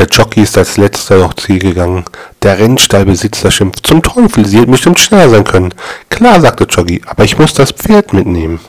Der Jockey ist als letzter noch Ziel gegangen. Der Rennstallbesitzer schimpft. Zum Teufel, sie hätten bestimmt schneller sein können. Klar, sagte Jockey, aber ich muss das Pferd mitnehmen.